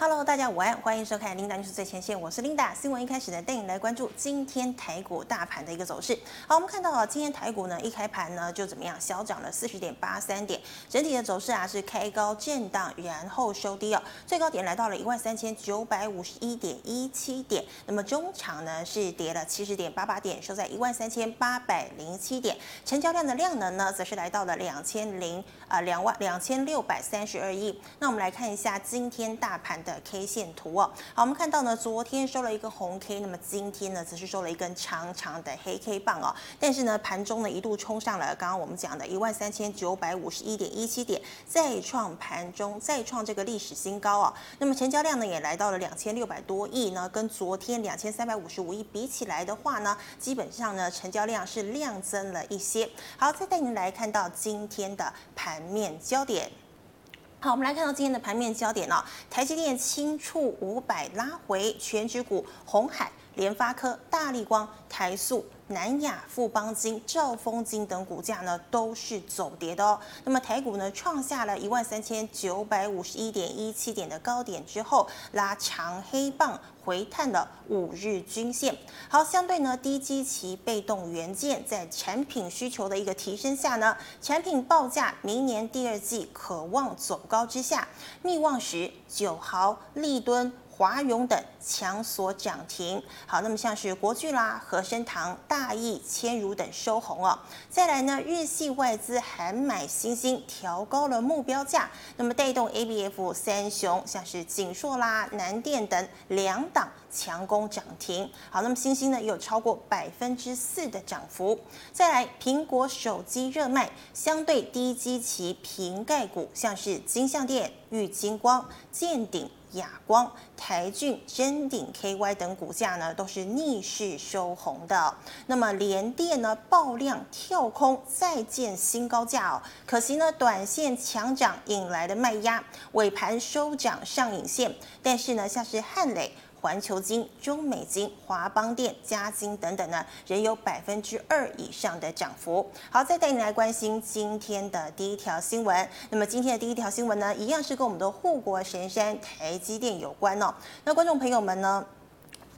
Hello，大家午安，欢迎收看《琳达 News 最前线》，我是琳达。新闻一开始呢，带你来关注今天台股大盘的一个走势。好，我们看到啊，今天台股呢一开盘呢就怎么样，小涨了四十点八三点，整体的走势啊是开高震荡，然后收低哦，最高点来到了一万三千九百五十一点一七点，那么中场呢是跌了七十点八八点，收在一万三千八百零七点，成交量的量能呢则是来到了两千零啊两万两千六百三十二亿。那我们来看一下今天大盘的 K 线图哦，好，我们看到呢，昨天收了一个红 K，那么今天呢，则是收了一根长长的黑 K 棒哦。但是呢，盘中呢一度冲上了刚刚我们讲的一万三千九百五十一点一七点，再创盘中再创这个历史新高哦。那么成交量呢也来到了两千六百多亿呢，跟昨天两千三百五十五亿比起来的话呢，基本上呢成交量是量增了一些。好，再带您来看到今天的盘面焦点。好，我们来看到今天的盘面焦点哦，台积电轻触五百拉回，全指股红海、联发科、大立光、台塑。南亚、富邦金、兆丰金等股价呢都是走跌的哦。那么台股呢创下了一万三千九百五十一点一七点的高点之后，拉长黑棒回探了五日均线。好，相对呢低基期被动元件在产品需求的一个提升下呢，产品报价明年第二季可望走高之下，密望石、九豪、立敦。华融等强锁涨停，好，那么像是国巨啦、和生堂、大益、千如等收红哦。再来呢，日系外资还买新兴，调高了目标价，那么带动 ABF 三雄，像是景硕啦、南电等两档强攻涨停。好，那么新兴呢有超过百分之四的涨幅。再来，苹果手机热卖，相对低基期瓶盖股，像是金像电、玉晶光、健鼎。亚光、台郡、臻鼎 KY 等股价呢，都是逆势收红的。那么联电呢，爆量跳空再见新高价哦。可惜呢，短线强涨引来的卖压，尾盘收涨上影线。但是呢，像是汉磊。环球金、中美金、华邦电、嘉金等等呢，仍有百分之二以上的涨幅。好，再带你来关心今天的第一条新闻。那么今天的第一条新闻呢，一样是跟我们的护国神山台积电有关哦。那观众朋友们呢？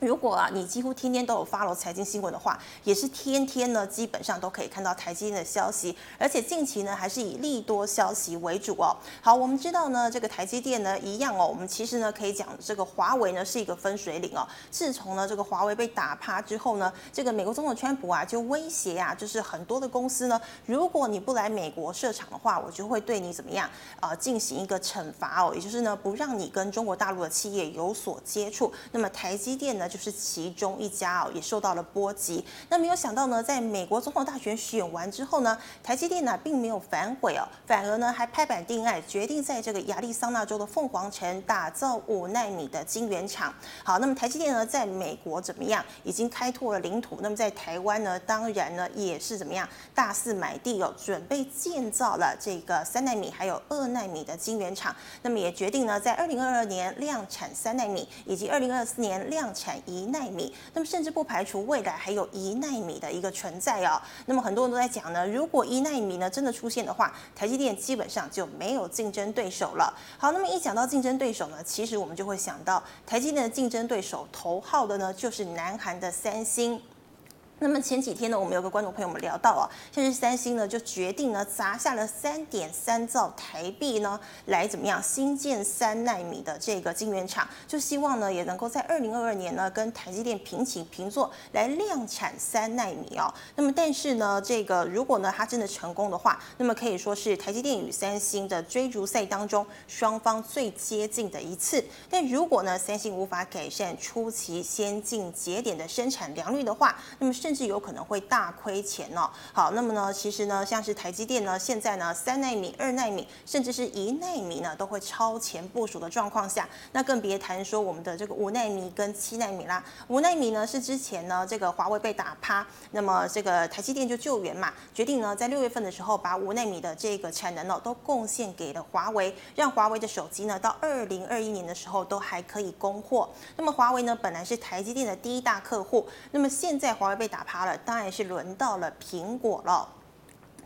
如果啊，你几乎天天都有 follow 财经新闻的话，也是天天呢，基本上都可以看到台积电的消息，而且近期呢，还是以利多消息为主哦。好，我们知道呢，这个台积电呢，一样哦，我们其实呢，可以讲这个华为呢是一个分水岭哦。自从呢，这个华为被打趴之后呢，这个美国总统川普啊，就威胁啊，就是很多的公司呢，如果你不来美国设厂的话，我就会对你怎么样啊，进行一个惩罚哦，也就是呢，不让你跟中国大陆的企业有所接触。那么台积电呢，就是其中一家哦，也受到了波及。那没有想到呢，在美国总统大选选完之后呢，台积电呢并没有反悔哦，反而呢还拍板定案，决定在这个亚利桑那州的凤凰城打造五纳米的晶圆厂。好，那么台积电呢在美国怎么样？已经开拓了领土。那么在台湾呢，当然呢也是怎么样？大肆买地哦，准备建造了这个三纳米还有二纳米的晶圆厂。那么也决定呢，在二零二二年量产三纳米，以及二零二四年量产一纳米，那么甚至不排除未来还有一纳米的一个存在哦。那么很多人都在讲呢，如果一纳米呢真的出现的话，台积电基本上就没有竞争对手了。好，那么一讲到竞争对手呢，其实我们就会想到台积电的竞争对手头号的呢就是南韩的三星。那么前几天呢，我们有个观众朋友们聊到啊，像是三星呢就决定呢砸下了三点三兆台币呢，来怎么样新建三纳米的这个晶圆厂，就希望呢也能够在二零二二年呢跟台积电平起平坐来量产三纳米哦。那么但是呢，这个如果呢它真的成功的话，那么可以说是台积电与三星的追逐赛当中双方最接近的一次。但如果呢三星无法改善初期先进节点的生产良率的话，那么是。甚至有可能会大亏钱哦。好，那么呢，其实呢，像是台积电呢，现在呢，三纳米、二纳米，甚至是一纳米呢，都会超前部署的状况下，那更别谈说我们的这个五纳米跟七纳米啦。五纳米呢是之前呢，这个华为被打趴，那么这个台积电就救援嘛，决定呢在六月份的时候把五纳米的这个产能哦都贡献给了华为，让华为的手机呢到二零二一年的时候都还可以供货。那么华为呢本来是台积电的第一大客户，那么现在华为被打。趴了，当然是轮到了苹果了。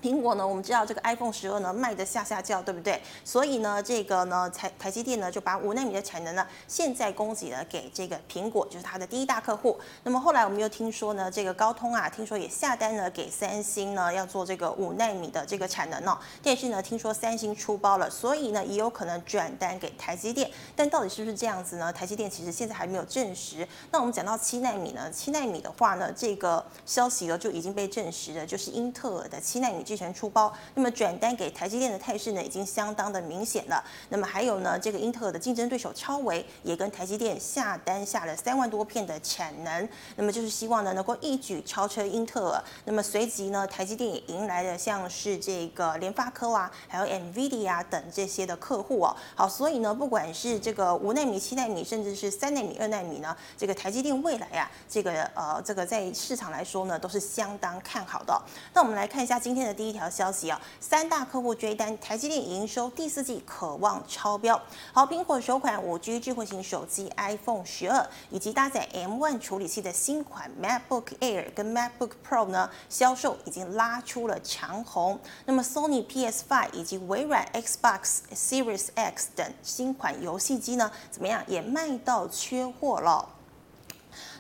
苹果呢，我们知道这个 iPhone 十二呢卖的下下叫，对不对？所以呢，这个呢台台积电呢就把五纳米的产能呢现在供给了给这个苹果，就是它的第一大客户。那么后来我们又听说呢，这个高通啊，听说也下单了给三星呢，要做这个五纳米的这个产能哦。但是呢，听说三星出包了，所以呢也有可能转单给台积电。但到底是不是这样子呢？台积电其实现在还没有证实。那我们讲到七纳米呢，七纳米的话呢，这个消息呢就已经被证实了，就是英特尔的七纳米制程出包，那么转单给台积电的态势呢，已经相当的明显了。那么还有呢，这个英特尔的竞争对手超维也跟台积电下单下了三万多片的产能，那么就是希望呢能够一举超车英特尔。那么随即呢，台积电也迎来了像是这个联发科啊，还有 NVIDIA 啊等这些的客户哦。好，所以呢，不管是这个五纳米、七纳米，甚至是三纳米、二纳米呢，这个台积电未来啊，这个呃，这个在市场来说呢，都是相当看好的。那我们来看一下今天的第一条消息啊，三大客户追单，台积电营收第四季可望超标。好，苹果首款五 G 智慧型手机 iPhone 十二，以及搭载 M1 处理器的新款 MacBook Air 跟 MacBook Pro 呢，销售已经拉出了长虹。那么 Sony PS5 以及微软 Xbox Series X 等新款游戏机呢，怎么样也卖到缺货了。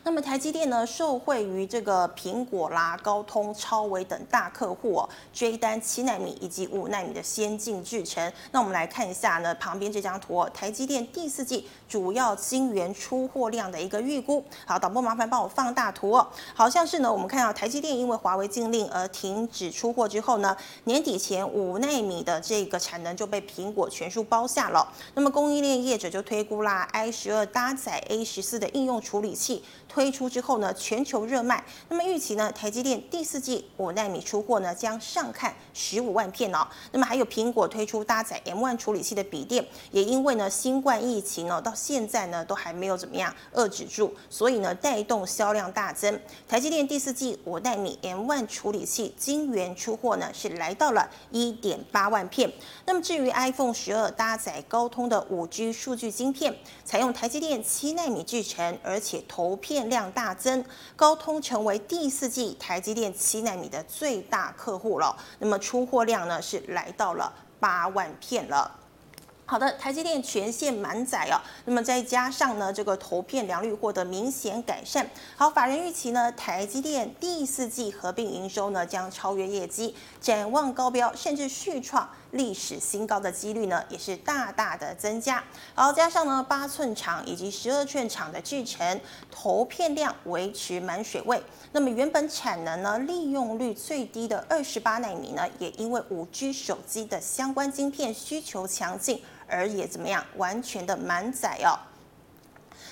那么台积电呢，受惠于这个苹果啦、高通、超微等大客户哦，追单七奈米以及五奈米的先进制程。那我们来看一下呢，旁边这张图哦，台积电第四季主要晶圆出货量的一个预估。好，导播麻烦帮我放大图哦。好像是呢，我们看到台积电因为华为禁令而停止出货之后呢，年底前五奈米的这个产能就被苹果全数包下了。那么供应链业者就推估啦，i 十二搭载 A 十四的应用处理器。推出之后呢，全球热卖。那么预期呢，台积电第四季五纳米出货呢，将上看十五万片哦。那么还有苹果推出搭载 M1 处理器的笔电，也因为呢新冠疫情呢，到现在呢都还没有怎么样遏制住，所以呢带动销量大增。台积电第四季五纳米 M1 处理器晶圆出货呢是来到了一点八万片。那么至于 iPhone 十二搭载高通的五 G 数据晶片，采用台积电七纳米制程，而且投片。量大增，高通成为第四季台积电七纳米的最大客户了。那么出货量呢是来到了八万片了。好的，台积电全线满载哦。那么再加上呢，这个投片良率获得明显改善。好，法人预期呢，台积电第四季合并营收呢将超越业绩，展望高标，甚至续创历史新高的几率呢也是大大的增加。好，加上呢八寸厂以及十二寸厂的制程，投片量维持满水位。那么原本产能呢利用率最低的二十八纳米呢，也因为五 G 手机的相关晶片需求强劲。而也怎么样，完全的满载哦。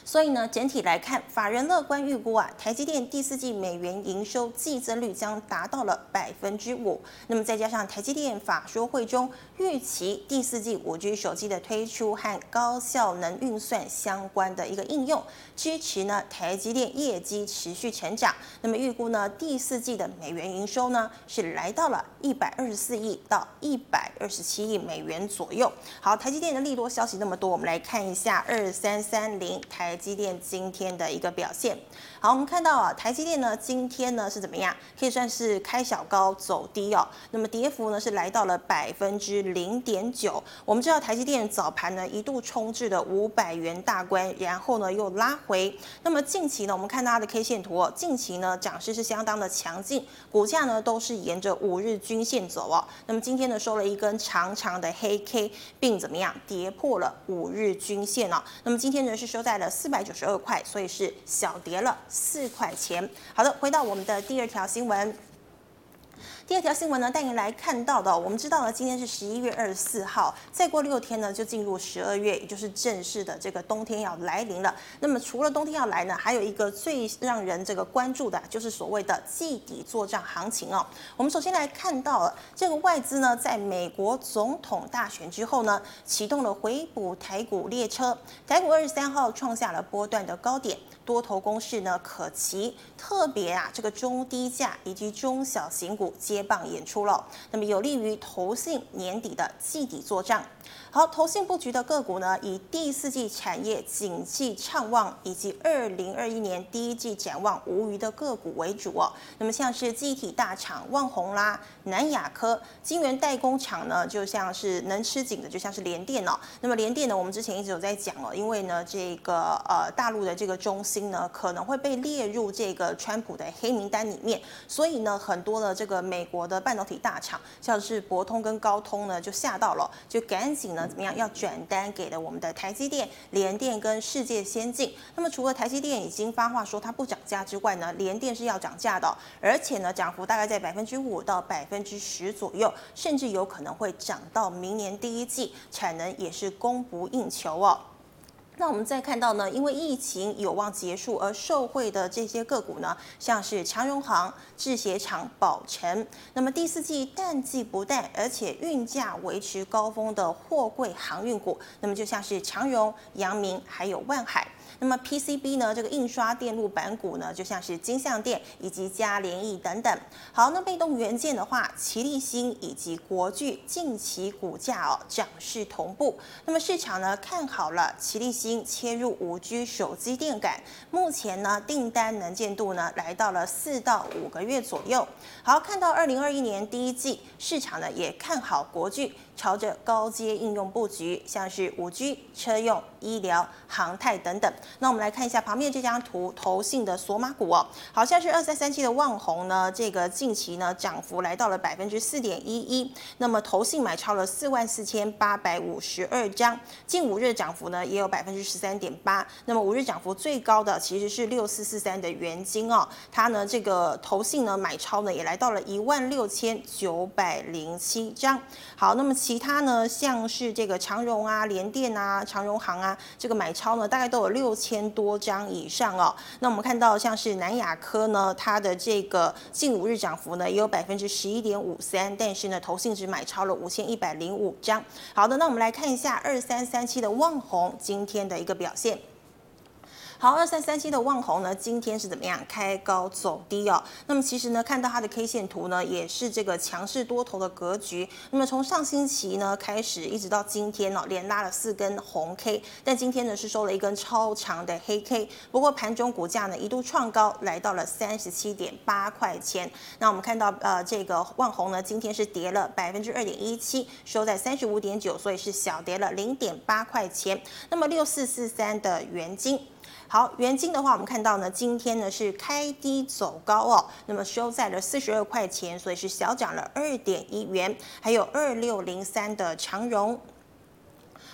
所以呢，整体来看，法人乐观预估啊，台积电第四季美元营收季增率将达到了百分之五。那么再加上台积电法说会中预期第四季五 G 手机的推出和高效能运算相关的一个应用，支持呢台积电业绩持续成长。那么预估呢第四季的美元营收呢是来到了一百二十四亿到一百二十七亿美元左右。好，台积电的利多消息那么多，我们来看一下二三三零台。积电今天的一个表现，好，我们看到啊，台积电呢今天呢是怎么样？可以算是开小高走低哦。那么跌幅呢是来到了百分之零点九。我们知道台积电早盘呢一度冲至了五百元大关，然后呢又拉回。那么近期呢，我们看到它的 K 线图哦，近期呢涨势是相当的强劲，股价呢都是沿着五日均线走哦。那么今天呢收了一根长长的黑 K，并怎么样跌破了五日均线哦。那么今天呢是收在了。四百九十二块，所以是小跌了四块钱。好的，回到我们的第二条新闻。第二条新闻呢，带您来看到的。我们知道呢，今天是十一月二十四号，再过六天呢，就进入十二月，也就是正式的这个冬天要来临了。那么除了冬天要来呢，还有一个最让人这个关注的，就是所谓的季底作战行情哦。我们首先来看到了这个外资呢，在美国总统大选之后呢，启动了回补台股列车，台股二十三号创下了波段的高点。多头攻势呢可期，特别啊这个中低价以及中小型股接棒演出了，那么有利于投信年底的季底作帐。好，投信布局的个股呢，以第四季产业景气畅旺以及二零二一年第一季展望无虞的个股为主哦。那么像是记忆体大厂旺宏啦、南亚科、晶圆代工厂呢，就像是能吃紧的，就像是联电哦。那么联电呢，我们之前一直有在讲哦，因为呢，这个呃大陆的这个中芯呢，可能会被列入这个川普的黑名单里面，所以呢，很多的这个美国的半导体大厂，像是博通跟高通呢，就吓到了，就赶紧呢。怎么样？要转单给了我们的台积电、联电跟世界先进。那么除了台积电已经发话说它不涨价之外呢，联电是要涨价的，而且呢涨幅大概在百分之五到百分之十左右，甚至有可能会涨到明年第一季，产能也是供不应求哦。那我们再看到呢，因为疫情有望结束而受惠的这些个股呢，像是长荣行、制鞋厂、宝成。那么第四季淡季不淡，而且运价维持高峰的货柜航运股，那么就像是长荣、阳明还有万海。那么 PCB 呢，这个印刷电路板股呢，就像是金像电以及嘉联益等等。好，那被动元件的话，奇力新以及国巨近期股价哦涨势同步。那么市场呢看好了奇力新切入五 G 手机电感，目前呢订单能见度呢来到了四到五个月左右。好，看到二零二一年第一季，市场呢也看好国巨。朝着高阶应用布局，像是五 G、车用、医疗、航太等等。那我们来看一下旁边这张图，投信的索马股哦，好像是二三三七的旺宏呢，这个近期呢涨幅来到了百分之四点一一。那么投信买超了四万四千八百五十二张，近五日涨幅呢也有百分之十三点八。那么五日涨幅最高的其实是六四四三的元晶哦，它呢这个投信呢买超呢也来到了一万六千九百零七张。好，那么其他呢，像是这个长荣啊、联电啊、长荣行啊，这个买超呢，大概都有六千多张以上哦。那我们看到像是南亚科呢，它的这个近五日涨幅呢，也有百分之十一点五三，但是呢，投信只买超了五千一百零五张。好的，那我们来看一下二三三七的旺宏今天的一个表现。好，二三三七的旺宏呢，今天是怎么样？开高走低哦。那么其实呢，看到它的 K 线图呢，也是这个强势多头的格局。那么从上星期呢开始，一直到今天哦，连拉了四根红 K，但今天呢是收了一根超长的黑 K。不过盘中股价呢一度创高，来到了三十七点八块钱。那我们看到呃这个旺宏呢，今天是跌了百分之二点一七，收在三十五点九，所以是小跌了零点八块钱。那么六四四三的元晶。好，元金的话，我们看到呢，今天呢是开低走高哦，那么收在了四十二块钱，所以是小涨了二点一元。还有二六零三的长荣。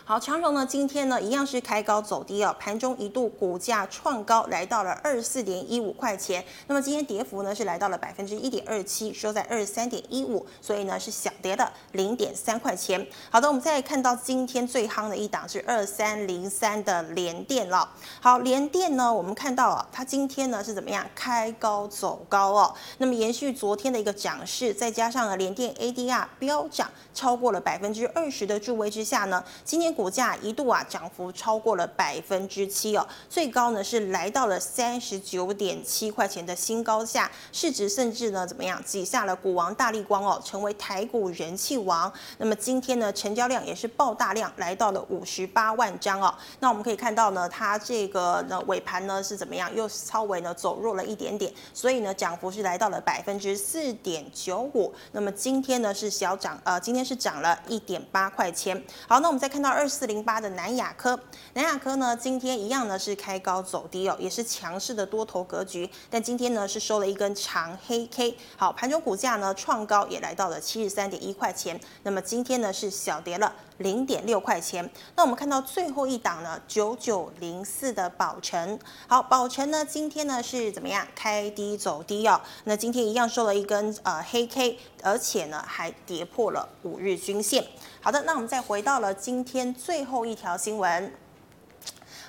好，长荣呢，今天呢一样是开高走低哦，盘中一度股价创高，来到了二四点一五块钱。那么今天跌幅呢是来到了百分之一点二七，收在二十三点一五，所以呢是小跌的零点三块钱。好的，我们再看到今天最夯的一档是二三零三的联电了。好，联电呢，我们看到啊，它今天呢是怎么样？开高走高哦。那么延续昨天的一个涨势，再加上呢联电 ADR 飙涨超过了百分之二十的助威之下呢，今天。股价一度啊涨幅超过了百分之七哦，最高呢是来到了三十九点七块钱的新高价，市值甚至呢怎么样挤下了股王大立光哦，成为台股人气王。那么今天呢成交量也是爆大量，来到了五十八万张哦。那我们可以看到呢，它这个呢尾盘呢是怎么样，又稍微呢走弱了一点点，所以呢涨幅是来到了百分之四点九五。那么今天呢是小涨，呃，今天是涨了一点八块钱。好，那我们再看到二。四零八的南亚科，南亚科呢，今天一样呢是开高走低哦，也是强势的多头格局，但今天呢是收了一根长黑 K。好，盘中股价呢创高也来到了七十三点一块钱，那么今天呢是小跌了零点六块钱。那我们看到最后一档呢，九九零四的宝成，好，宝成呢今天呢是怎么样？开低走低哦，那今天一样收了一根呃黑 K，而且呢还跌破了五日均线。好的，那我们再回到了今天最后一条新闻。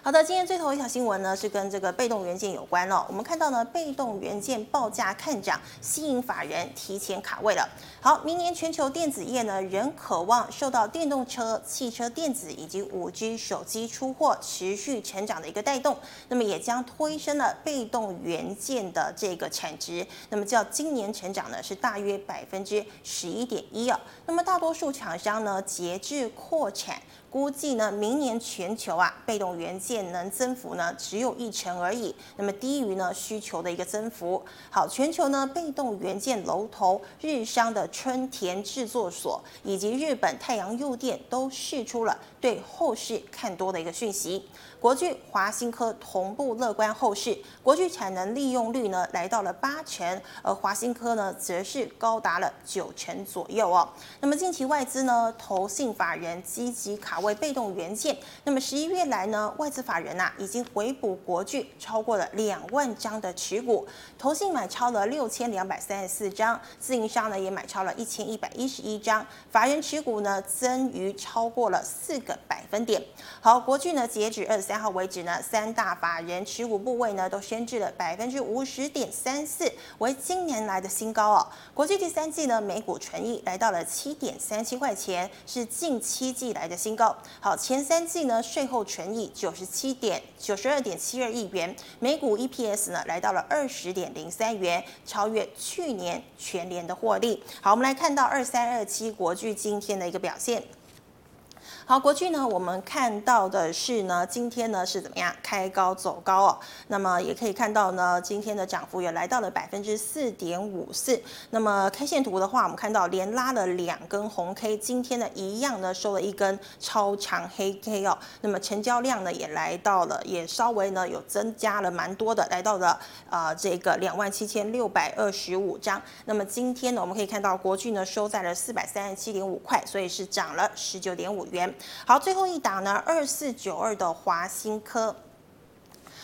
好的，今天最后一条新闻呢是跟这个被动元件有关哦。我们看到呢，被动元件报价看涨，吸引法人提前卡位了。好，明年全球电子业呢仍渴望受到电动车、汽车电子以及五 G 手机出货持续成长的一个带动，那么也将推升了被动元件的这个产值。那么较今年成长呢是大约百分之十一点一啊。那么大多数厂商呢节制扩产。估计呢，明年全球啊，被动元件能增幅呢只有一成而已，那么低于呢需求的一个增幅。好，全球呢被动元件龙头日商的春田制作所以及日本太阳诱电都试出了对后市看多的一个讯息。国巨、华新科同步乐观后市，国巨产能利用率呢来到了八成，而华新科呢则是高达了九成左右哦。那么近期外资呢投信法人积极卡位被动元件，那么十一月来呢外资法人呐、啊、已经回补国巨超过了两万张的持股，投信买超了六千两百三十四张，自营商呢也买超了一千一百一十一张，法人持股呢增逾超过了四个百分点。好，国巨呢截止二十。三号为止呢，三大法人持股部位呢都升至了百分之五十点三四，为今年来的新高哦。国巨第三季呢每股纯益来到了七点三七块钱，是近七季来的新高。好，前三季呢税后纯益九十七点九十二点七二亿元，每股 EPS 呢来到了二十点零三元，超越去年全年的获利。好，我们来看到二三二七国巨今天的一个表现。好，国巨呢，我们看到的是呢，今天呢是怎么样开高走高哦。那么也可以看到呢，今天的涨幅也来到了百分之四点五四。那么 K 线图的话，我们看到连拉了两根红 K，今天呢一样呢收了一根超长黑 K 哦。那么成交量呢也来到了，也稍微呢有增加了蛮多的，来到了呃这个两万七千六百二十五张。那么今天呢，我们可以看到国巨呢收在了四百三十七点五块，所以是涨了十九点五元。好，最后一档呢，二四九二的华新科。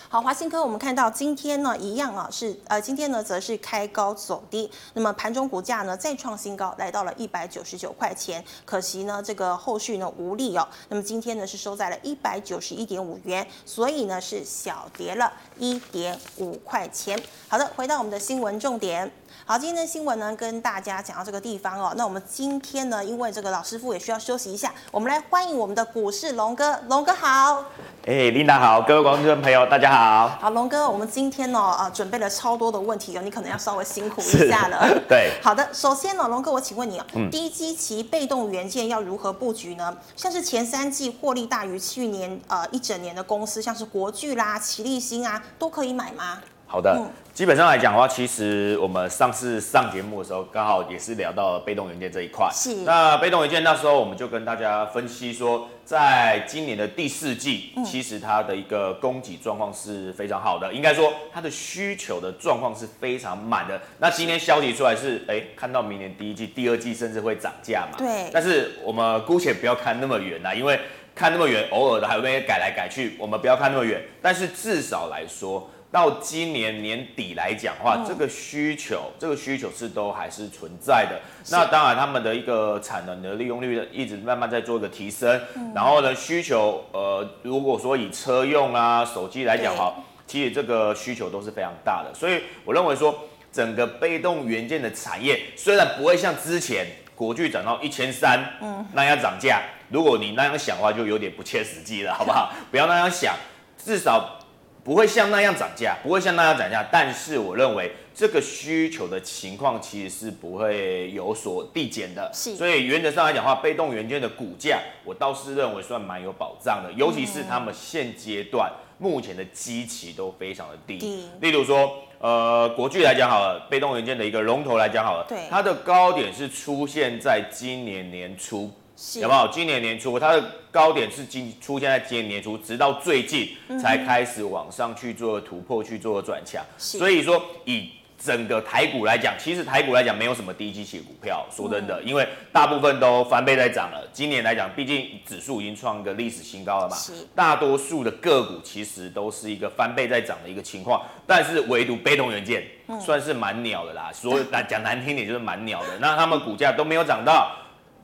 好，华新科我们看到今天呢一样啊，是呃今天呢则是开高走低，那么盘中股价呢再创新高，来到了一百九十九块钱。可惜呢这个后续呢无力哦，那么今天呢是收在了一百九十一点五元，所以呢是小跌了一点五块钱。好的，回到我们的新闻重点。好，今天的新闻呢，跟大家讲到这个地方哦。那我们今天呢，因为这个老师傅也需要休息一下，我们来欢迎我们的股市龙哥，龙哥好。哎，Linda 好，各位观众朋友大家好。好，龙哥，我们今天呢，呃，准备了超多的问题哦，你可能要稍微辛苦一下了。对。好的，首先呢，龙哥，我请问你哦，嗯、低基期被动元件要如何布局呢？像是前三季获利大于去年呃一整年的公司，像是国巨啦、奇力新啊，都可以买吗？好的，嗯、基本上来讲的话，其实我们上次上节目的时候，刚好也是聊到了被动元件这一块。是。那被动元件那时候，我们就跟大家分析说，在今年的第四季，嗯、其实它的一个供给状况是非常好的，应该说它的需求的状况是非常满的。那今天消息出来是，哎，看到明年第一季、第二季甚至会涨价嘛？对。但是我们姑且不要看那么远啦，因为看那么远，偶尔的还会改来改去，我们不要看那么远。但是至少来说。到今年年底来讲的话，这个需求，这个需求是都还是存在的。那当然，他们的一个产能的利用率一直慢慢在做一个提升。然后呢，需求，呃，如果说以车用啊、手机来讲哈，其实这个需求都是非常大的。所以我认为说，整个被动元件的产业虽然不会像之前国巨涨到一千三，嗯，那样涨价。如果你那样想的话，就有点不切实际了，好不好？不要那样想，至少。不会像那样涨价，不会像那样涨价，但是我认为这个需求的情况其实是不会有所递减的。是，所以原则上来讲的话，被动元件的股价，我倒是认为算蛮有保障的，尤其是他们现阶段目前的基期都非常的低。嗯、例如说，呃，国巨来讲好了，被动元件的一个龙头来讲好了，对，它的高点是出现在今年年初。是有没有？今年年初它的高点是今出现在今年年初，直到最近才开始往上去做突破，去做转强。所以说，以整个台股来讲，其实台股来讲没有什么低基期股票。说真的，因为大部分都翻倍在涨了。今年来讲，毕竟指数已经创一个历史新高了嘛。是大多数的个股其实都是一个翻倍在涨的一个情况，但是唯独被动元件算是蛮鸟的啦。所以讲难听点就是蛮鸟的。那他们股价都没有涨到。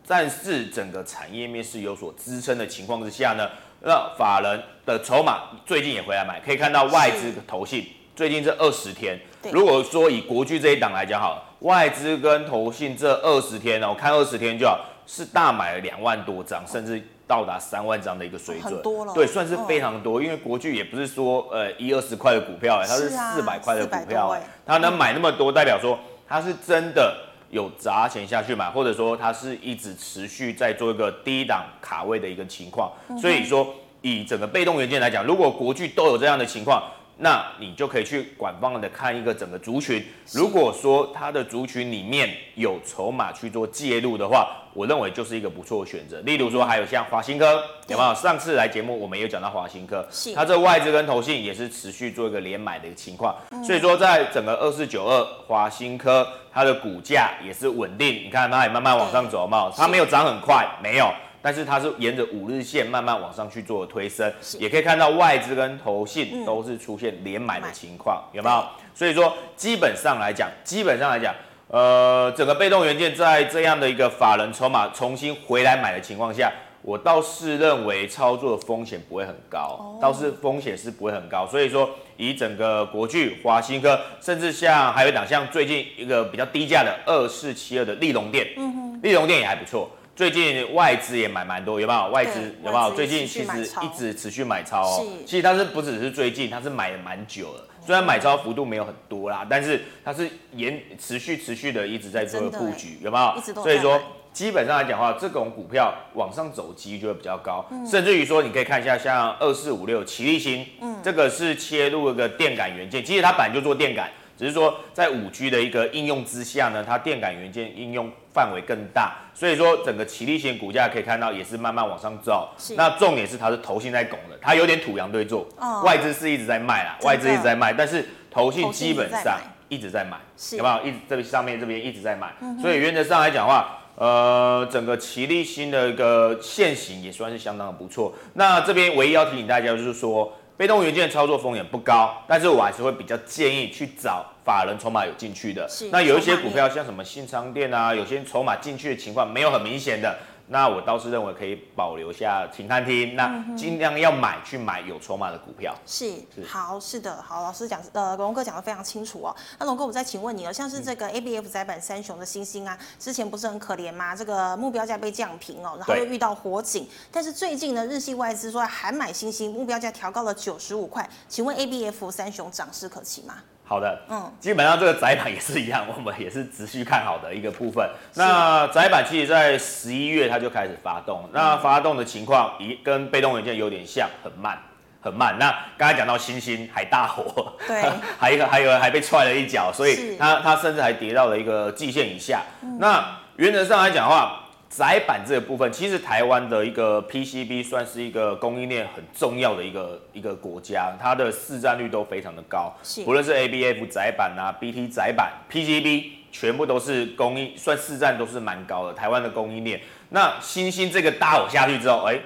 但是整个产业面是有所支撑的情况之下呢，那法人的筹码最近也回来买，可以看到外资投信最近这二十天，如果说以国巨这一档来讲好了，外资跟投信这二十天呢，我看二十天就好，是大买了两万多张，甚至。到达三万张的一个水准，对，算是非常多。因为国巨也不是说呃一二十块的股票，它是四百块的股票，它能买那么多，代表说它是真的有砸钱下去买，或者说它是一直持续在做一个低档卡位的一个情况。所以说，以整个被动元件来讲，如果国巨都有这样的情况。那你就可以去广泛的看一个整个族群，如果说它的族群里面有筹码去做介入的话，我认为就是一个不错的选择。例如说还有像华新科，有没有？上次来节目我们也有讲到华新科，它这外资跟投信也是持续做一个连买的一个情况，所以说在整个二四九二华新科，它的股价也是稳定，你看它也慢慢往上走嘛，它没有涨很快，没有。但是它是沿着五日线慢慢往上去做推升，也可以看到外资跟投信都是出现连买的情况，有没有？所以说基本上来讲，基本上来讲，呃，整个被动元件在这样的一个法人筹码重新回来买的情况下，我倒是认为操作的风险不会很高，倒是风险是不会很高。所以说，以整个国巨、华新科，甚至像还有一档像最近一个比较低价的二四七二的利隆电，嗯哼，立隆电也还不错。最近外资也买蛮多，有没有？外资有没有？最近其实一直持续买超哦。其实它是不只是最近，它是买了蛮久了。虽然买超幅度没有很多啦，但是它是延持续持续的一直在做布局，有没有？所以说基本上来讲的话，这种股票往上走机就会比较高。甚至于说，你可以看一下像二四五六奇力新，嗯，这个是切入一个电感元件，其实它本来就做电感。只是说，在五 G 的一个应用之下呢，它电感元件应用范围更大，所以说整个奇力新股价可以看到也是慢慢往上走。那重点是它是投信在拱的，它有点土洋对坐，哦、外资是一直在卖啦，外资一直在卖，但是投信基本上一直在买，有没有？一直这边上面这边一直在买，嗯、所以原则上来讲的话，呃，整个奇力新的一个线型也算是相当的不错。那这边唯一要提醒大家就是说。被动元件操作风险不高，但是我还是会比较建议去找法人筹码有进去的。那有一些股票像什么新昌店啊，有些筹码进去的情况没有很明显的。那我倒是认为可以保留下，请看听。那尽量要买去买有筹码的股票。是，是好，是的，好，老师讲，呃，龙哥讲的非常清楚哦。那龙哥，我再请问你了，像是这个 A B F 载板三雄的星星啊，之前不是很可怜吗？这个目标价被降平哦，然后又遇到火警，但是最近呢，日系外资说还买星星，目标价调高了九十五块，请问 A B F 三雄涨势可期吗？好的，嗯，基本上这个窄板也是一样，我们也是持续看好的一个部分。那窄板其实在十一月它就开始发动，那发动的情况一跟被动元件有点像，很慢，很慢。那刚才讲到星星还大火，对，还有还有还被踹了一脚，所以它它甚至还跌到了一个季线以下。那原则上来讲的话。载板这个部分，其实台湾的一个 PCB 算是一个供应链很重要的一个一个国家，它的市占率都非常的高，是不论是 ABF 窄板啊、BT 窄板、PCB，全部都是供应，算市占都是蛮高的。台湾的供应链，那新兴这个大火下去之后，哎、欸，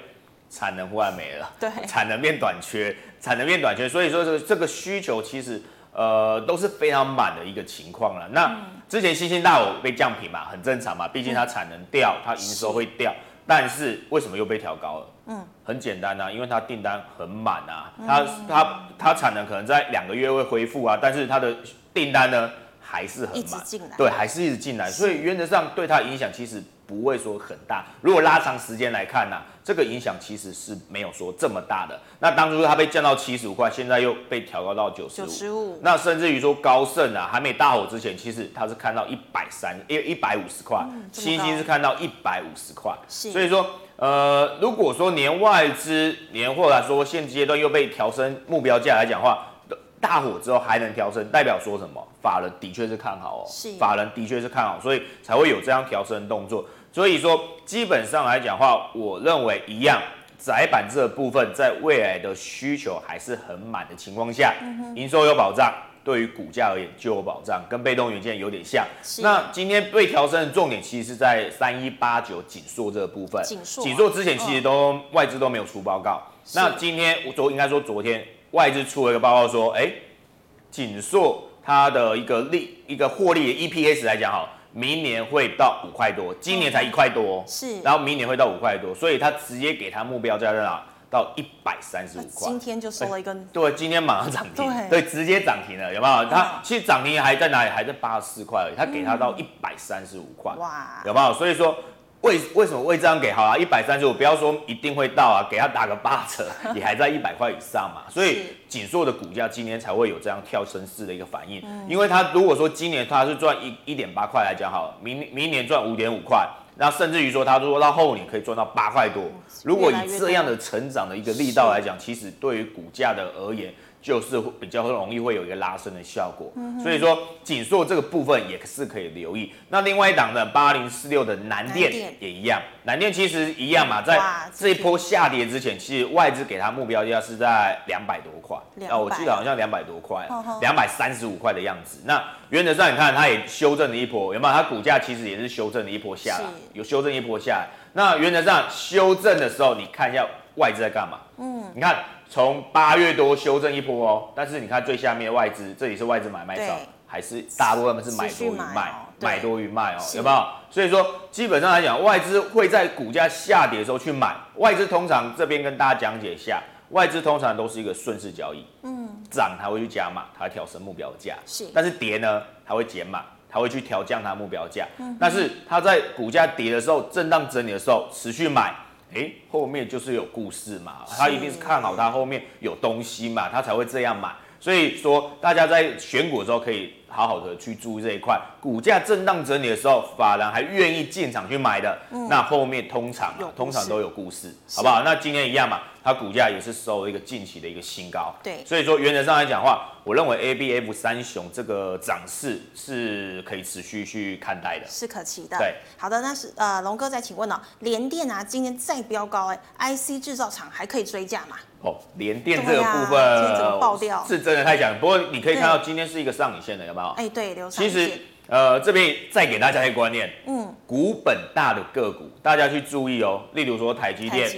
产能忽然没了，对，产能变短缺，产能变短缺，所以说这个这个需求其实。呃，都是非常满的一个情况了。那之前欣兴大火被降频嘛，很正常嘛，毕竟它产能掉，它营收会掉。但是为什么又被调高了？嗯，很简单啊，因为它订单很满啊，它它它产能可能在两个月会恢复啊，但是它的订单呢还是很满，对，还是一直进来，所以原则上对它影响其实。不会说很大，如果拉长时间来看呢、啊，这个影响其实是没有说这么大的。那当初它被降到七十五块，现在又被调高到九十五，那甚至于说高盛啊，还没大火之前，其实它是看到一百三，一一百五十块，欣兴是看到一百五十块。所以说，呃，如果说年外资年货来说现阶段又被调升目标价来讲的话，大火之后还能调升，代表说什么？法人的确是看好哦，是法人的确是看好，所以才会有这样调升的动作。所以说，基本上来讲的话，我认为一样，窄板这部分在未来的需求还是很满的情况下，营收有保障，对于股价而言就有保障，跟被动元件有点像。那今天被调升的重点其实是在三一八九景硕这个部分。景硕，景硕之前其实都外资都没有出报告，那今天我昨应该说昨天。外资出了一个报告说，哎，景硕它的一个利一个获利的 EPS 来讲，哈，明年会到五块多，今年才一块多，是，然后明年会到五块多，所以它直接给它目标价在哪？到一百三十五块。今天就收了一根。对，今天马上涨停，对，对，直接涨停了，有没有？它其实涨停还在哪里？还在八十四块而已，它给它到一百三十五块，哇，有没有？所以说。为为什么会这样给？好啊，一百三十五，不要说一定会到啊，给他打个八折，也还在一百块以上嘛。所以景硕的股价今年才会有这样跳升式的一个反应。嗯、因为它如果说今年它是赚一一点八块来讲，好，明明年赚五点五块，那甚至于说它如果到后年可以赚到八块多，如果以这样的成长的一个力道来讲，其实对于股价的而言。就是比较容易会有一个拉升的效果，嗯、所以说景硕这个部分也是可以留意。那另外一档呢，八零四六的南电也一样，南电其实一样嘛，在这一波下跌之前，其实外资给它目标价是在两百多块，啊，我记得好像两百多块，两百三十五块的样子。那原则上你看，它也修正了一波，有没有？它股价其实也是修正了一波下来，有修正一波下来。那原则上修正的时候，你看一下外资在干嘛？嗯，你看。从八月多修正一波哦，但是你看最下面的外资，这里是外资买卖少，还是大部分是买多于卖，买，多于卖哦，有没有？所以说基本上来讲，外资会在股价下跌的时候去买。外资通常这边跟大家讲解一下，外资通常都是一个顺势交易，嗯，涨它会去加码，它会调升目标价，是，但是跌呢，它会减码，它会去调降它目标价，嗯，但是它在股价跌的时候，震荡整理的时候，持续买。哎，后面就是有故事嘛，他一定是看好他后面有东西嘛，他才会这样买。所以说，大家在选股的时候可以好好的去注意这一块。股价震荡整理的时候，法人还愿意进场去买的，嗯、那后面通常啊通常都有故事，好不好？那今天一样嘛。它股价也是收了一个近期的一个新高，对，所以说原则上来讲的话，我认为 A B F 三雄这个涨势是可以持续去看待的，是可期的。对，好的，那是呃龙哥再请问哦，联电啊，今天再飙高哎，I C 制造厂还可以追价吗？哦，联电这个部分、爆掉？是真的太强，不过你可以看到今天是一个上影线的，有没有？哎，对，留其实。呃，这边再给大家一个观念，嗯，股本大的个股，大家去注意哦。例如说台积电、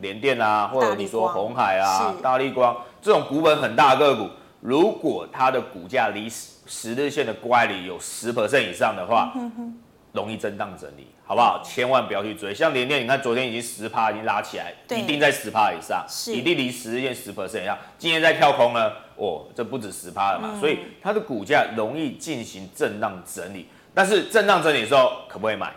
联电啊，或者你说红海啊、大力光这种股本很大的个股，如果它的股价离十日线的乖离有十 percent 以上的话，嗯、哼哼容易震荡整理。好不好？千万不要去追。像联电，你看昨天已经十趴，已经拉起来，一定在十趴以上，一定离十日线十 percent 以上。今天在跳空呢，哦，这不止十趴了嘛。嗯、所以它的股价容易进行震荡整理。但是震荡整理的时候可不可以买？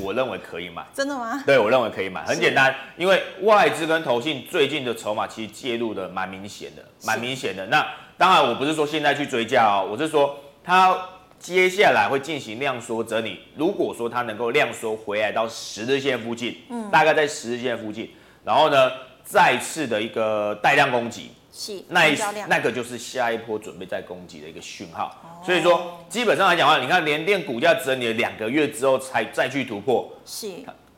我认为可以买。真的吗？对，我认为可以买。很简单，因为外资跟投信最近的筹码其实介入的蛮明显的，蛮明显的。那当然，我不是说现在去追价哦，我是说它。接下来会进行量缩整理，如果说它能够量缩回来到十日线附近，嗯，大概在十日线附近，然后呢，再次的一个带量攻击，是，那一那个就是下一波准备再攻击的一个讯号，哦、所以说基本上来讲的话，你看联电股价整理了两个月之后才再去突破，是。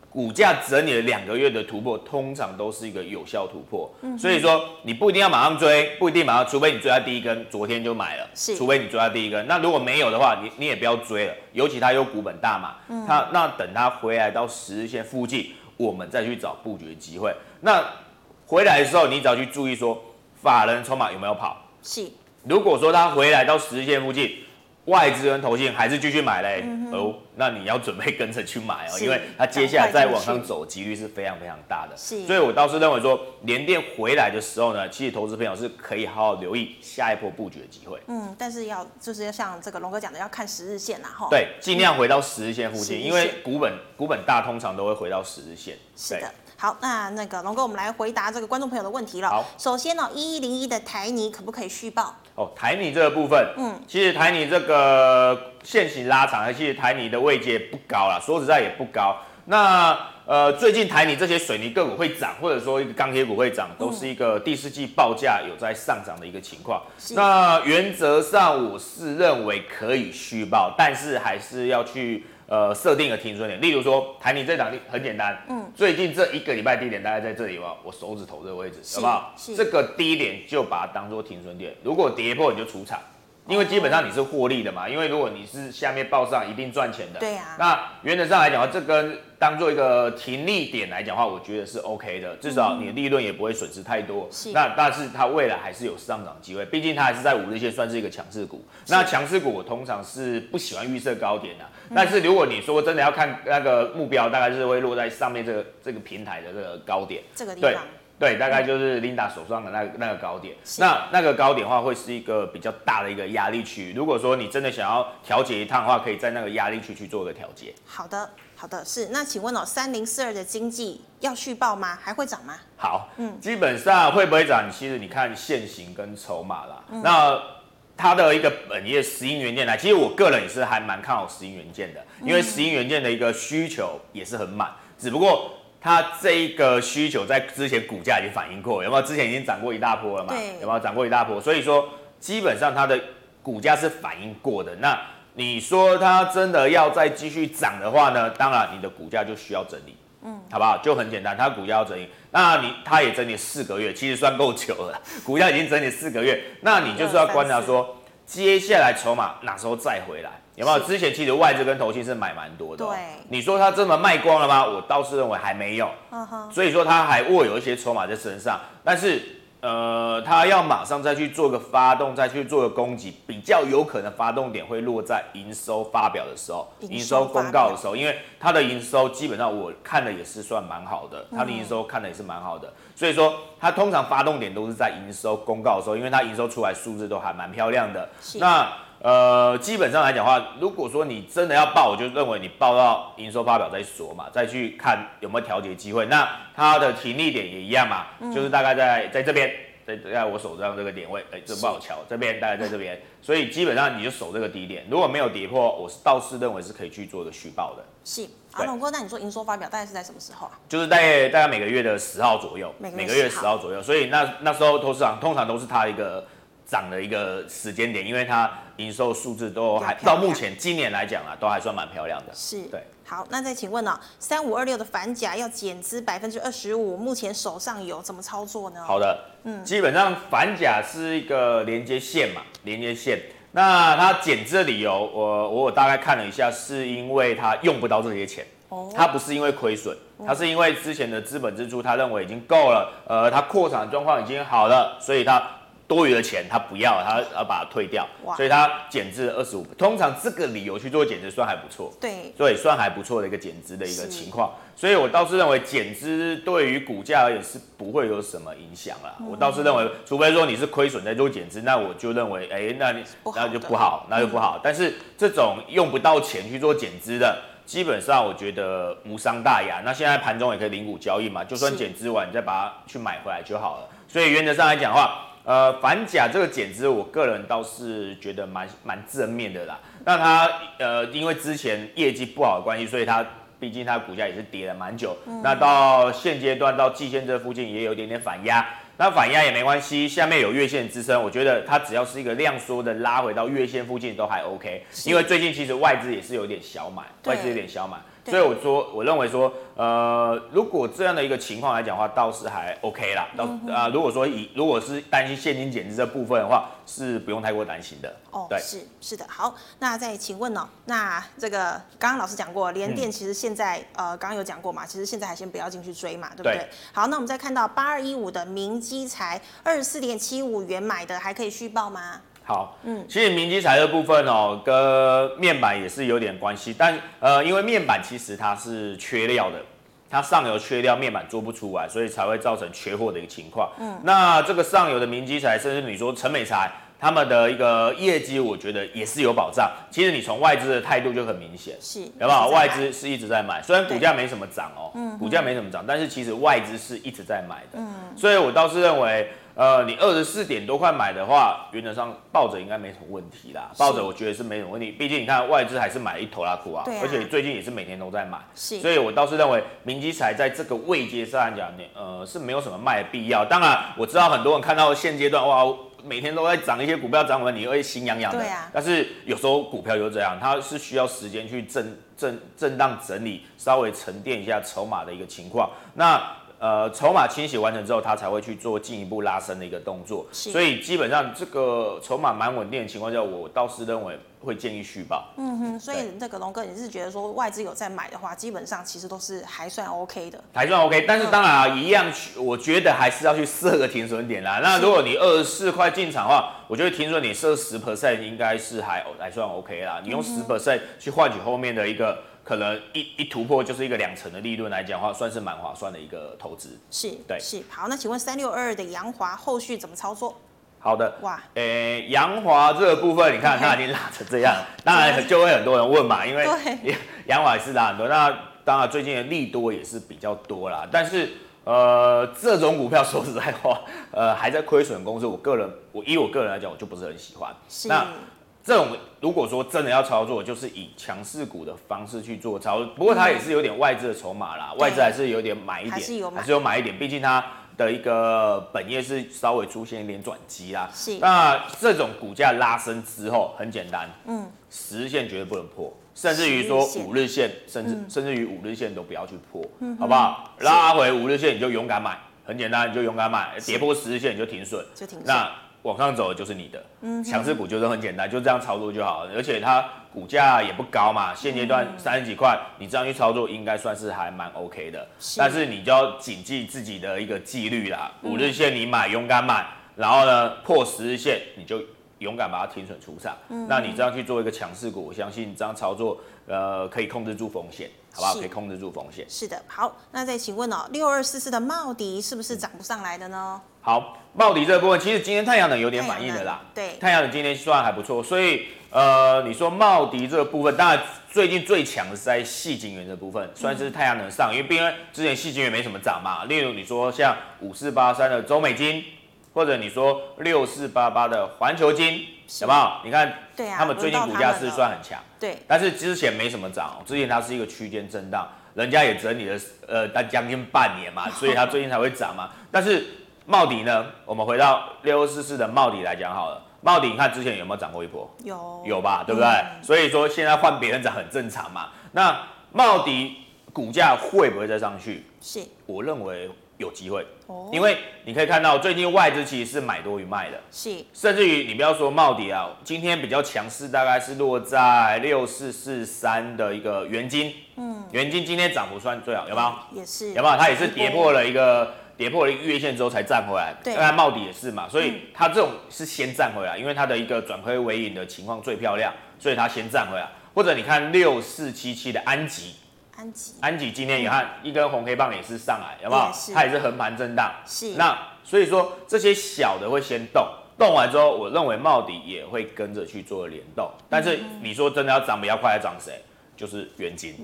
股价整理了两个月的突破，通常都是一个有效突破。嗯，所以说你不一定要马上追，不一定马上，除非你追在第一根，昨天就买了。是，除非你追在第一根。那如果没有的话，你你也不要追了。尤其它有股本大嘛，嗯，它那等它回来到十日线附近，我们再去找布局的机会。那回来的时候，你只要去注意说，法人筹码有没有跑？是，如果说它回来到十日线附近。外资跟投信还是继续买嘞，嗯、哦，那你要准备跟着去买哦，因为它接下来再往上走几率是非常非常大的。是，所以我倒是认为说，联电回来的时候呢，其实投资朋友是可以好好留意下一波布局的机会。嗯，但是要就是要像这个龙哥讲的，要看十日线啦，哈。对，尽量回到十日线附近，嗯、因为股本股本大通常都会回到十日线。是的。好，那那个龙哥，我们来回答这个观众朋友的问题了。好，首先呢，一一零一的台泥可不可以续报？哦，台泥这个部分，嗯，其实台泥这个线型拉长，其实台泥的位阶不高啦，说实在也不高。那呃，最近台泥这些水泥个股会涨，或者说一个钢铁股会涨，都是一个第四季报价有在上涨的一个情况。嗯、那原则上我是认为可以续报，但是还是要去。呃，设定个停损点，例如说台泥这档很简单，嗯，最近这一个礼拜低点大概在这里吧，我手指头这个位置，好不好？这个低点就把它当做停损点，如果跌破你就出场。因为基本上你是获利的嘛，因为如果你是下面报上，一定赚钱的。对呀。那原则上来讲的话，这跟当做一个停利点来讲的话，我觉得是 OK 的，至少你的利润也不会损失太多。是。那但是它未来还是有上涨机会，毕竟它还是在五日线算是一个强势股。那强势股我通常是不喜欢预设高点的，但是如果你说真的要看那个目标，大概就是会落在上面这个这个平台的这个高点。这个地方。对。对，大概就是 Linda 手上的那個那个高点。那那个高点的话，会是一个比较大的一个压力区。如果说你真的想要调节一趟的话，可以在那个压力区去做一个调节。好的，好的，是。那请问哦，三零四二的经济要续报吗？还会涨吗？好，嗯，基本上会不会涨？其实你看线型跟筹码啦。嗯、那它的一个本业石英元件来，其实我个人也是还蛮看好石英元件的，因为石英元件的一个需求也是很满，只不过它这一个需求在之前股价已经反映过，有没有？之前已经涨过一大波了嘛？对，有没有涨过一大波？所以说基本上它的股价是反映过的。那你说它真的要再继续涨的话呢？当然你的股价就需要整理。嗯，好不好？就很简单，它股价要整理，那你它也整理四个月，其实算够久了，股价已经整理四个月，那你就是要观察说，接下来筹码哪时候再回来，有没有？之前其实外资跟投信是买蛮多的，对，你说它真的卖光了吗？我倒是认为还没有，所以说它还握有一些筹码在身上，但是。呃，他要马上再去做个发动，再去做个攻击，比较有可能发动点会落在营收发表的时候，营收公告的时候，因为他的营收基本上我看的也是算蛮好的，他的营收看的也是蛮好的，所以说他通常发动点都是在营收公告的时候，因为他营收出来数字都还蛮漂亮的，那。呃，基本上来讲的话，如果说你真的要报，我就认为你报到营收发表再说嘛，再去看有没有调节机会。那它的停利点也一样嘛，嗯、就是大概在在这边，在在我手上这个点位，哎、欸，这不好瞧，这边大概在这边，所以基本上你就守这个低点，如果没有跌破，我是倒是认为是可以去做一个续报的。是，阿龙哥，那你说营收发表大概是在什么时候啊？就是大概大概每个月的十号左右，每个月十号左右，所以那那时候投资场通常都是它一个。涨的一个时间点，因为它营收数字都还到目前今年来讲啊，都还算蛮漂亮的。是，对。好，那再请问呢、喔，三五二六的反甲要减资百分之二十五，目前手上有怎么操作呢？好的，嗯，基本上反甲是一个连接线嘛，连接线。那它减资的理由，我我大概看了一下，是因为它用不到这些钱。哦。它不是因为亏损，它是因为之前的资本支出，他认为已经够了，呃，它扩产状况已经好了，所以它。多余的钱他不要，他要把它退掉，所以他减资二十五。通常这个理由去做减资算还不错，对，所以，算还不错的一个减资的一个情况。所以我倒是认为减资对于股价而言是不会有什么影响啦。我倒是认为，除非说你是亏损在做减资，那我就认为，哎，那你那就不好，那就不好。但是这种用不到钱去做减资的，基本上我觉得无伤大雅。那现在盘中也可以零股交易嘛，就算减资完你再把它去买回来就好了。所以原则上来讲的话。呃，反甲这个减资，我个人倒是觉得蛮蛮正面的啦。那它呃，因为之前业绩不好的关系，所以它毕竟它股价也是跌了蛮久。嗯、那到现阶段到季线这附近也有一点点反压，那反压也没关系，下面有月线支撑，我觉得它只要是一个量缩的拉回到月线附近都还 OK。因为最近其实外资也是有点小买，外资有点小买。所以我说，我认为说，呃，如果这样的一个情况来讲的话，倒是还 OK 啦。倒啊，如果说以如果是担心现金减值这部分的话，是不用太过担心的。哦，对，是是的。好，那再请问哦，那这个刚刚老师讲过，联电其实现在、嗯、呃，刚刚有讲过嘛，其实现在还先不要进去追嘛，对不对？对。好，那我们再看到八二一五的明基材二十四点七五元买的，还可以续报吗？好，嗯，其实明基材的部分哦，跟面板也是有点关系，但呃，因为面板其实它是缺料的，它上游缺料，面板做不出来，所以才会造成缺货的一个情况。嗯，那这个上游的明基材，甚至你说成美材，他们的一个业绩，我觉得也是有保障。其实你从外资的态度就很明显，是，有没有？外资是一直在买，虽然股价没什么涨哦，嗯，股价没什么涨，但是其实外资是一直在买的。嗯，所以我倒是认为。呃，你二十四点多块买的话，原则上抱着应该没什么问题啦。抱着我觉得是没什么问题，毕竟你看外资还是买了一头拉股啊，而且最近也是每天都在买，是。所以我倒是认为明基材在这个位阶上来讲，呃，是没有什么卖的必要。当然我知道很多人看到现阶段哇，每天都在涨一些股票涨完，你会心痒痒的。对啊。但是有时候股票就这样，它是需要时间去震震震荡整理，稍微沉淀一下筹码的一个情况。那。呃，筹码清洗完成之后，它才会去做进一步拉升的一个动作。所以基本上这个筹码蛮稳定的情况下，我倒是认为会建议续报。嗯哼，所以这个龙哥，你是觉得说外资有在买的话，基本上其实都是还算 OK 的。还算 OK，但是当然啊，一样，我觉得还是要去设个停损点啦。那如果你二十四块进场的话，我觉得停损点设十 percent 应该是还还算 OK 啦。你用十 percent 去换取后面的一个。可能一一突破就是一个两成的利润来讲的话，算是蛮划算的一个投资。是，对，是。好，那请问三六二二的阳华后续怎么操作？好的，哇，诶、欸，阳华这个部分，你看它已经拉成这样，当然就会很多人问嘛，因为阳 华也是拉很多，那当然最近的利多也是比较多啦，但是呃，这种股票说实在话，呃，还在亏损公司，我个人，我以我个人来讲，我就不是很喜欢。是。那这种如果说真的要操作，就是以强势股的方式去做操作，不过它也是有点外资的筹码啦，外资还是有点买一点，还是有买，还是有买一点，毕竟它。的一个本业是稍微出现一点转机啦，是。那这种股价拉升之后，很简单，嗯，十日线绝对不能破，甚至于说五日线，甚至、嗯、甚至于五日线都不要去破，嗯、好不好？拉回五日线你就勇敢买，很简单，你就勇敢买，跌破十日线你就停损，就停损。那往上走的就是你的，嗯，强势股就是很简单，就这样操作就好了。而且它股价也不高嘛，现阶段三十几块，你这样去操作应该算是还蛮 OK 的。是，但是你就要谨记自己的一个纪律啦。五日线你买，勇敢买，然后呢破十日线你就勇敢把它停损出场。嗯，那你这样去做一个强势股，我相信你这样操作，呃，可以控制住风险，好不好？可以控制住风险。是的，好，那再请问哦，六二四四的茂迪是不是涨不上来的呢？好，茂迪这个部分，其实今天太阳能有点反应的啦。对，太阳能今天算还不错，所以呃，你说茂迪这个部分，当然最近最强的是在细晶圆的部分，算是太阳能上，因为毕竟之前细晶圆没什么涨嘛。例如你说像五四八三的中美金，或者你说六四八八的环球金，有没有？你看，对啊，他们最近股价是算很强，对，但是之前没什么涨，之前它是一个区间震荡，人家也整理了呃，但将近半年嘛，所以它最近才会涨嘛，但是。茂迪呢？我们回到六四四的茂迪来讲好了。茂迪，你看之前有没有涨过一波？有，有吧？对不对？嗯、所以说现在换别人涨很正常嘛。那茂迪股价会不会再上去？是，我认为有机会。哦，因为你可以看到最近外资其实是买多于卖的。是，甚至于你不要说茂迪啊，今天比较强势，大概是落在六四四三的一个元金。嗯，元金今天涨幅算最好，有没有？也是，有没有？它也是跌破了一个。跌破了一个月线之后才站回来，对，当然茂迪也是嘛，所以它这种是先站回来，因为它的一个转亏为盈的情况最漂亮，所以它先站回来。或者你看六四七七的安吉，安吉，安吉今天你看一根红黑棒也是上来，有没有？它也是横盘震荡，是。那所以说这些小的会先动，动完之后，我认为茂底也会跟着去做联动。但是你说真的要涨比较快，要涨谁？就是元晶，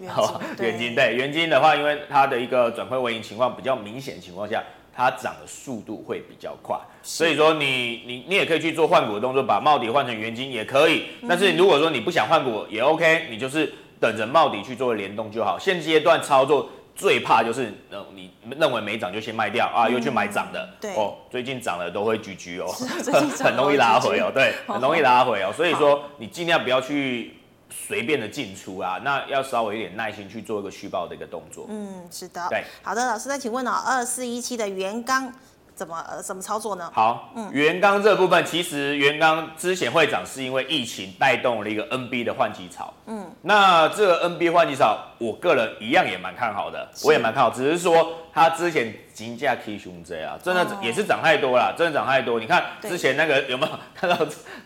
元晶对。原金的话，因为它的一个转亏为盈情况比较明显情况下，它涨的速度会比较快，所以说你你你也可以去做换股的动作，把茂迪换成原金也可以。但是如果说你不想换股也 OK，你就是等着茂迪去做联动就好。现阶段操作最怕就是呃你认为没涨就先卖掉啊，又去买涨的，对。哦，最近涨了都会居居哦，很容易拉回哦，对，很容易拉回哦，所以说你尽量不要去。随便的进出啊，那要稍微有点耐心去做一个虚报的一个动作。嗯，是的。对，好的，老师再请问哦，二四一七的元刚怎么呃怎么操作呢？好，嗯，元刚这部分其实元刚之前会涨是因为疫情带动了一个 NB 的换机潮。嗯，那这个 NB 换机潮，我个人一样也蛮看好的，我也蛮看好，只是说它之前。金价 K 熊 J 啊，真的也是涨太多了，真的涨太多。你看之前那个有没有 看到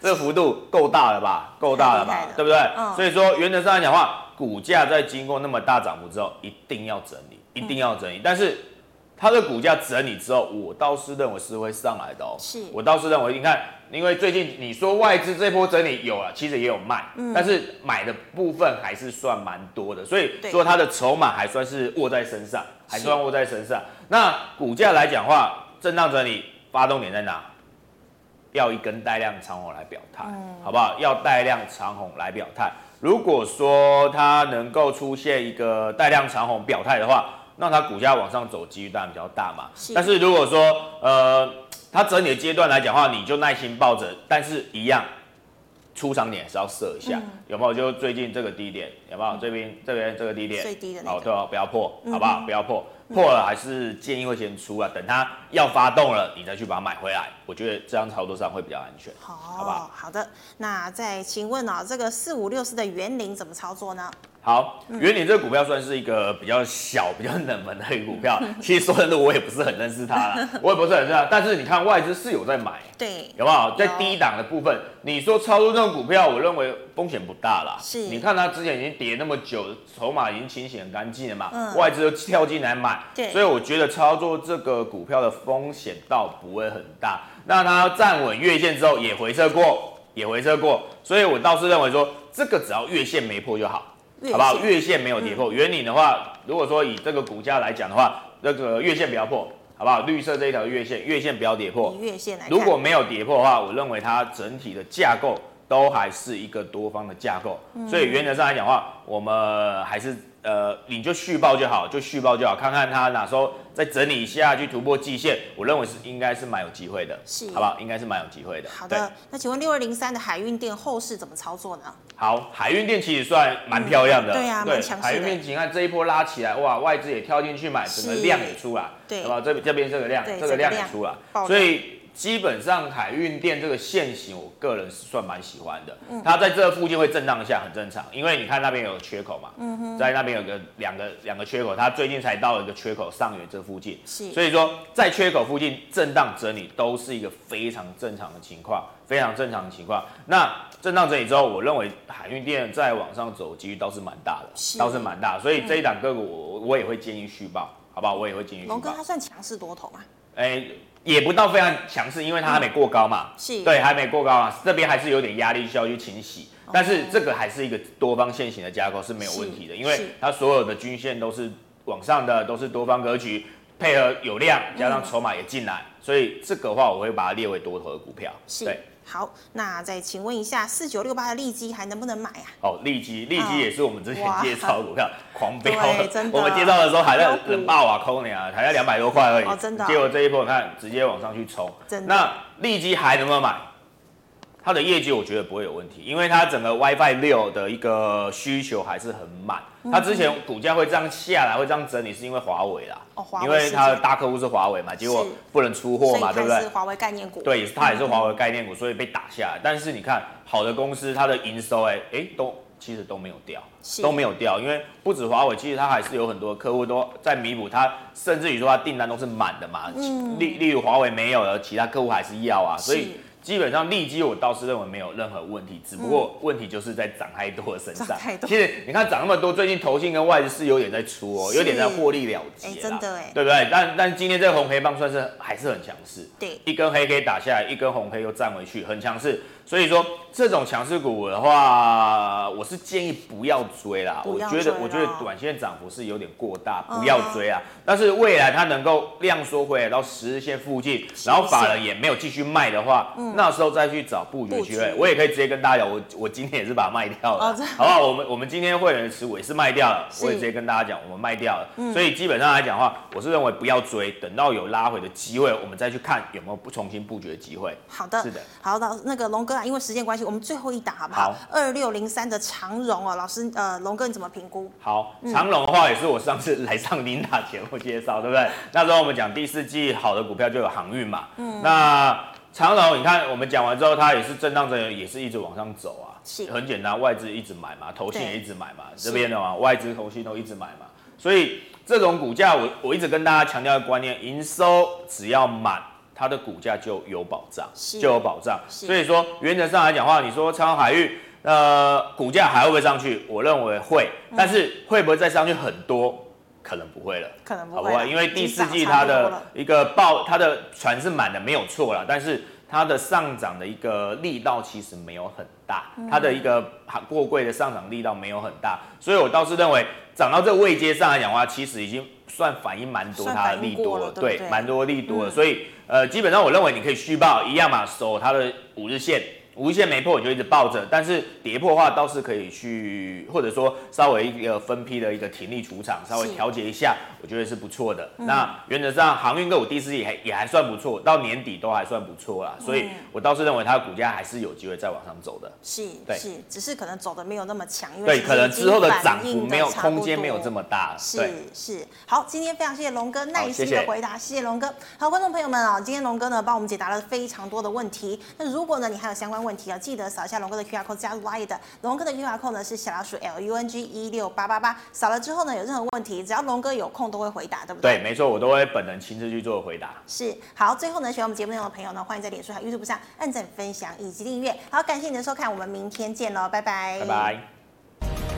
这个幅度够大了吧？够大了吧？对不对？所以说原则上来讲话，股价在经过那么大涨幅之后，一定要整理，一定要整理。但是它的股价整理之后，我倒是认为是会上来的哦。是，我倒是认为，你看，因为最近你说外资这波整理有啊，其实也有卖，但是买的部分还是算蛮多的，所以说它的筹码还算是握在身上。还算握在身上。那股价来讲的话，震荡整理发动点在哪？要一根带量长红来表态，好不好？要带量长红来表态。如果说它能够出现一个带量长红表态的话，那它股价往上走机率当然比较大嘛。但是如果说呃它整理的阶段来讲的话，你就耐心抱着，但是一样。出场点是要设一下，嗯、有没有？就最近这个低点，有没有？这边这边这个低点，最低的好，对哦，不要破，好不好？不要破，破了还是建议会先出啊，等它要发动了，你再去把它买回来。我觉得这样操作上会比较安全，好，好不好？好的，那再请问啊，这个四五六四的元凌怎么操作呢？好，元鼎这个股票算是一个比较小、比较冷门的一个股票。其实说真的，我也不是很认识它啦，我也不是很认识它。但是你看外资是有在买，对，有没有？在低档的部分，你说操作这种股票，我认为风险不大啦。是，你看它之前已经跌那么久，筹码已经清洗很干净了嘛，嗯、外资都跳进来买，对，所以我觉得操作这个股票的风险倒不会很大。那它站稳月线之后也回撤过，也回撤过，所以我倒是认为说，这个只要月线没破就好。好不好？月线没有跌破，圆、嗯、领的话，如果说以这个股价来讲的话，那个月线不要破，好不好？绿色这一条月线，月线不要跌破。月线来，如果没有跌破的话，我认为它整体的架构都还是一个多方的架构，嗯、所以原则上来讲的话，我们还是。呃，你就续报就好，就续报就好，看看它哪时候再整理一下去突破季线，我认为是应该是蛮有机会的，是，好不好？应该是蛮有机会的。好的，那请问六二零三的海运店后市怎么操作呢？好，海运店其实算蛮漂亮的，嗯、对啊，蛮强势的。海运电，你看这一波拉起来，哇，外资也跳进去买，整个量也出来，对，好不好？这这边这个量，这个量也出来，所以。基本上海运电这个线型，我个人是算蛮喜欢的。嗯，它在这附近会震荡一下，很正常。因为你看那边有缺口嘛，嗯哼，在那边有个两个两个缺口，它最近才到了一个缺口上缘这附近，是。所以说在缺口附近震荡整理都是一个非常正常的情况，非常正常的情况。那震荡整理之后，我认为海运电再往上走几率倒是蛮大的，是倒是蛮大。所以这一档个股我我也会建议续报，好不好？我也会建议。龙哥他算强势多头吗？哎、欸。也不到非常强势，因为它还没过高嘛，嗯、是。对，还没过高啊，这边还是有点压力需要去清洗，哦、但是这个还是一个多方线型的架构是没有问题的，因为它所有的均线都是往上的，都是多方格局，配合有量加上筹码也进来，嗯、所以这个话我会把它列为多头的股票，是。对。好，那再请问一下，四九六八的利基还能不能买啊？哦，利基，利基也是我们之前介绍的股票，狂飙。我们介绍的时候还在冷爆啊，抠你啊，还在两百多块而已。哦，真的。结果这一波你看，直接往上去冲。真的。那利基还能不能买？它的业绩我觉得不会有问题，因为它整个 WiFi 六的一个需求还是很满。它之前股价会这样下来，会这样整理，是因为华为啦。哦，华为。因为它的大客户是华为嘛，结果不能出货嘛，对不对？是华为概念股。对，它也是华为概念股，所以被打下来。但是你看，好的公司它的营收，哎哎，都其实都没有掉，都没有掉，因为不止华为，其实它还是有很多客户都在弥补它，甚至于说它订单都是满的嘛。嗯。例例如华为没有了，其他客户还是要啊，所以。基本上利基我倒是认为没有任何问题，只不过问题就是在涨太多的身上。其实你看涨那么多，最近投信跟外资是有点在出哦，有点在获利了结。欸，真的哎，对不对？但但今天这个红黑棒算是还是很强势。对，一根黑可以打下来，一根红黑又站回去，很强势。所以说这种强势股的话，我是建议不要追啦。我觉得我觉得短线涨幅是有点过大，不要追啊。但是未来它能够量缩回来到十日线附近，然后法人也没有继续卖的话，那时候再去找布局机会。我也可以直接跟大家讲，我我今天也是把它卖掉了，好不好？我们我们今天会员的持股也是卖掉了，我也直接跟大家讲，我们卖掉了。所以基本上来讲的话，我是认为不要追，等到有拉回的机会，我们再去看有没有不重新布局的机会。好的，是的。好的，那个龙哥啊，因为时间关系，我们。最后一档好不好？二六零三的长荣哦，老师，呃，龙哥你怎么评估？好，长荣的话也是我上次来上琳达节目介绍，对不对？那时候我们讲第四季好的股票就有航运嘛。嗯。那长荣，你看我们讲完之后，它也是震荡着，也是一直往上走啊。是。很简单，外资一直买嘛，投信也一直买嘛，这边的嘛，外资投信都一直买嘛。所以这种股价，我我一直跟大家强调的观念，营收只要满。它的股价就有保障，就有保障。所以说，原则上来讲的话，你说长荣海运，呃，股价还会不会上去？我认为会，但是会不会再上去很多？可能不会了，可能不会，因为第四季它的一个报，它的船是满的，没有错了，但是它的上涨的一个力道其实没有很大，它的一个过柜的上涨力道没有很大，所以我倒是认为涨到这个位阶上来讲的话，其实已经算反应蛮多它的力多了，对，蛮多力多了，所以。呃，基本上我认为你可以续报一样嘛，守它的五日线。无线没破，你就一直抱着，但是跌破的话倒是可以去，或者说稍微一个分批的一个停利出场，稍微调节一下，我觉得是不错的。嗯、那原则上航运个股第四季也还也还算不错，到年底都还算不错啦，所以我倒是认为它的股价还是有机会再往上走的。是，对，是，只是可能走的没有那么强，因为对，可能之后的涨幅没有空间没有这么大。是是，好，今天非常谢谢龙哥耐心的回答，谢谢龙哥。好，观众朋友们啊，今天龙哥呢帮我们解答了非常多的问题。那如果呢你还有相关问题啊，记得扫一下龙哥的 QR code 加入 Line 的。龙哥的 QR code 呢是小老鼠 L U N G 一六八八八，扫了之后呢，有任何问题，只要龙哥有空都会回答，对不对？对，没错，我都会本人亲自去做回答。是，好，最后呢，喜欢我们节目内容的朋友呢，欢迎在脸书和 YouTube 上按赞、分享以及订阅。好，感谢你的收看，我们明天见喽，拜拜。拜拜。